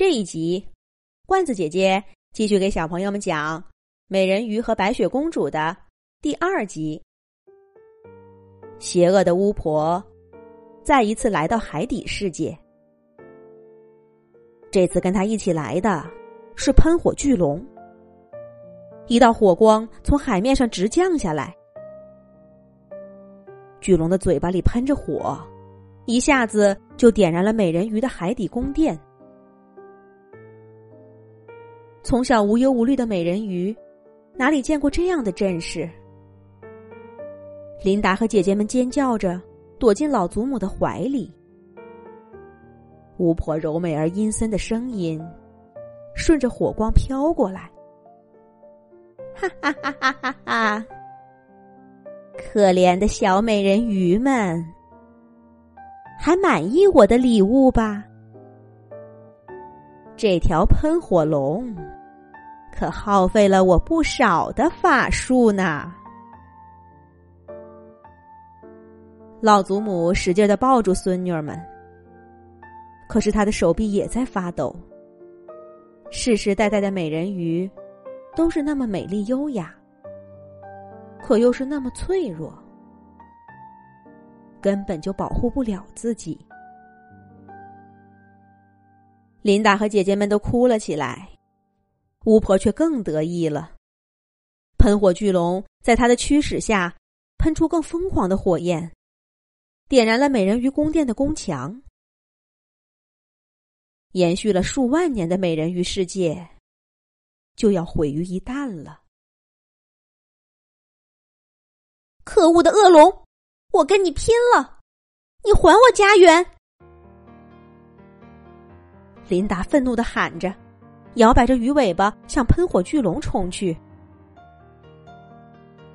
这一集，罐子姐姐继续给小朋友们讲《美人鱼和白雪公主》的第二集。邪恶的巫婆再一次来到海底世界，这次跟她一起来的是喷火巨龙。一道火光从海面上直降下来，巨龙的嘴巴里喷着火，一下子就点燃了美人鱼的海底宫殿。从小无忧无虑的美人鱼，哪里见过这样的阵势？琳达和姐姐们尖叫着躲进老祖母的怀里。巫婆柔美而阴森的声音顺着火光飘过来：“哈哈哈哈哈哈！可怜的小美人鱼们，还满意我的礼物吧？”这条喷火龙可耗费了我不少的法术呢。老祖母使劲的抱住孙女儿们，可是她的手臂也在发抖。世世代代的美人鱼都是那么美丽优雅，可又是那么脆弱，根本就保护不了自己。琳达和姐姐们都哭了起来，巫婆却更得意了。喷火巨龙在她的驱使下，喷出更疯狂的火焰，点燃了美人鱼宫殿的宫墙。延续了数万年的美人鱼世界，就要毁于一旦了。可恶的恶龙，我跟你拼了！你还我家园！琳达愤怒的喊着，摇摆着鱼尾巴向喷火巨龙冲去。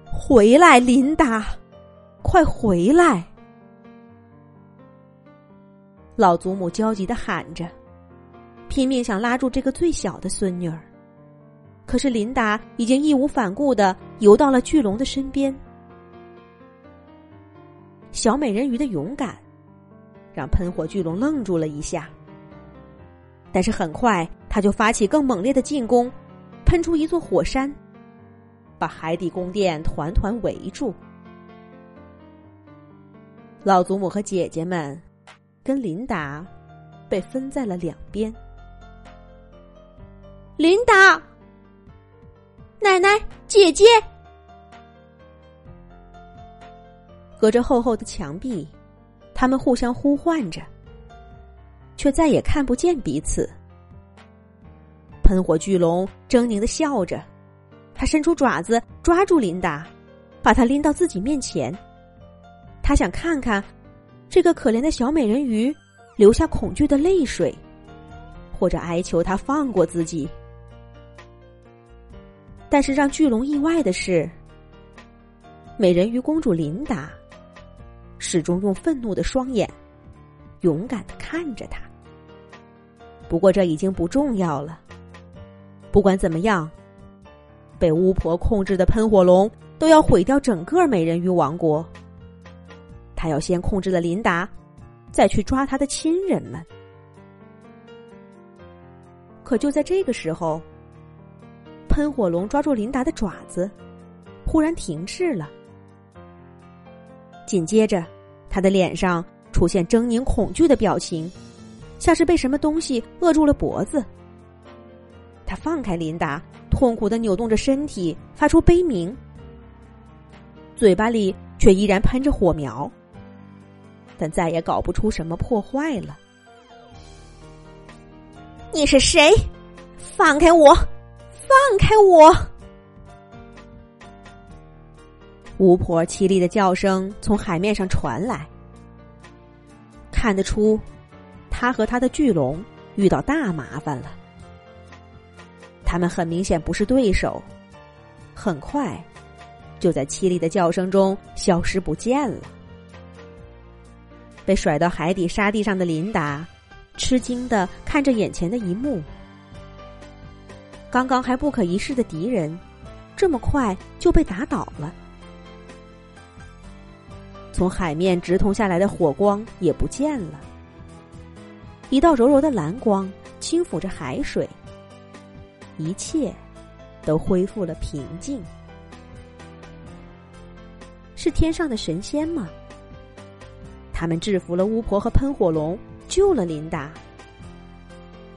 回来，琳达，快回来！老祖母焦急的喊着，拼命想拉住这个最小的孙女儿。可是琳达已经义无反顾的游到了巨龙的身边。小美人鱼的勇敢，让喷火巨龙愣住了一下。但是很快，他就发起更猛烈的进攻，喷出一座火山，把海底宫殿团团围住。老祖母和姐姐们跟琳达被分在了两边。琳达，奶奶，姐姐，隔着厚厚的墙壁，他们互相呼唤着。却再也看不见彼此。喷火巨龙狰狞的笑着，他伸出爪子抓住琳达，把她拎到自己面前。他想看看这个可怜的小美人鱼流下恐惧的泪水，或者哀求他放过自己。但是让巨龙意外的是，美人鱼公主琳达始终用愤怒的双眼。勇敢的看着他。不过这已经不重要了。不管怎么样，被巫婆控制的喷火龙都要毁掉整个美人鱼王国。他要先控制了琳达，再去抓他的亲人们。可就在这个时候，喷火龙抓住琳达的爪子，忽然停滞了。紧接着，他的脸上。出现狰狞恐惧的表情，像是被什么东西扼住了脖子。放开琳达，痛苦的扭动着身体，发出悲鸣，嘴巴里却依然喷着火苗，但再也搞不出什么破坏了。你是谁？放开我！放开我！巫婆凄厉的叫声从海面上传来。看得出，他和他的巨龙遇到大麻烦了。他们很明显不是对手，很快就在凄厉的叫声中消失不见了。被甩到海底沙地上的琳达，吃惊的看着眼前的一幕：刚刚还不可一世的敌人，这么快就被打倒了。从海面直通下来的火光也不见了，一道柔柔的蓝光轻抚着海水，一切都恢复了平静。是天上的神仙吗？他们制服了巫婆和喷火龙，救了琳达。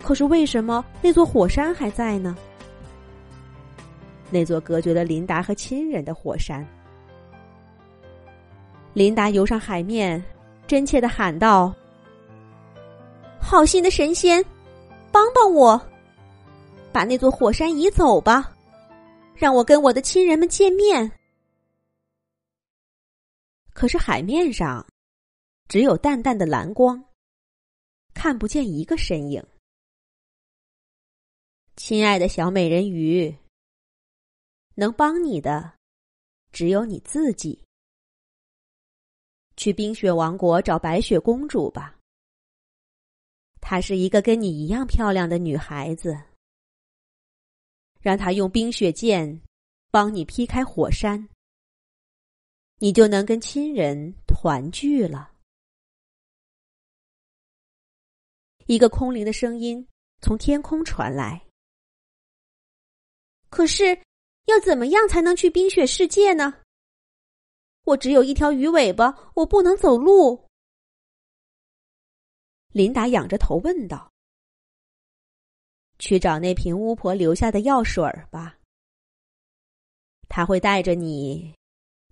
可是为什么那座火山还在呢？那座隔绝了琳达和亲人的火山。琳达游上海面，真切的喊道：“好心的神仙，帮帮我，把那座火山移走吧，让我跟我的亲人们见面。”可是海面上只有淡淡的蓝光，看不见一个身影。亲爱的小美人鱼，能帮你的只有你自己。去冰雪王国找白雪公主吧。她是一个跟你一样漂亮的女孩子。让他用冰雪剑帮你劈开火山，你就能跟亲人团聚了。一个空灵的声音从天空传来。可是，要怎么样才能去冰雪世界呢？我只有一条鱼尾巴，我不能走路。琳达仰着头问道：“去找那瓶巫婆留下的药水吧，他会带着你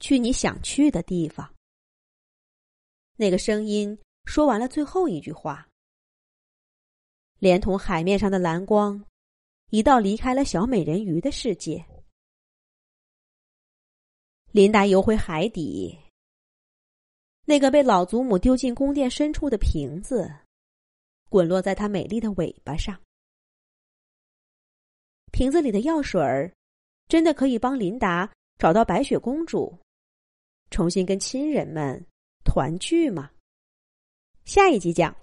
去你想去的地方。”那个声音说完了最后一句话，连同海面上的蓝光。一道离开了小美人鱼的世界，琳达游回海底。那个被老祖母丢进宫殿深处的瓶子，滚落在她美丽的尾巴上。瓶子里的药水儿，真的可以帮琳达找到白雪公主，重新跟亲人们团聚吗？下一集讲。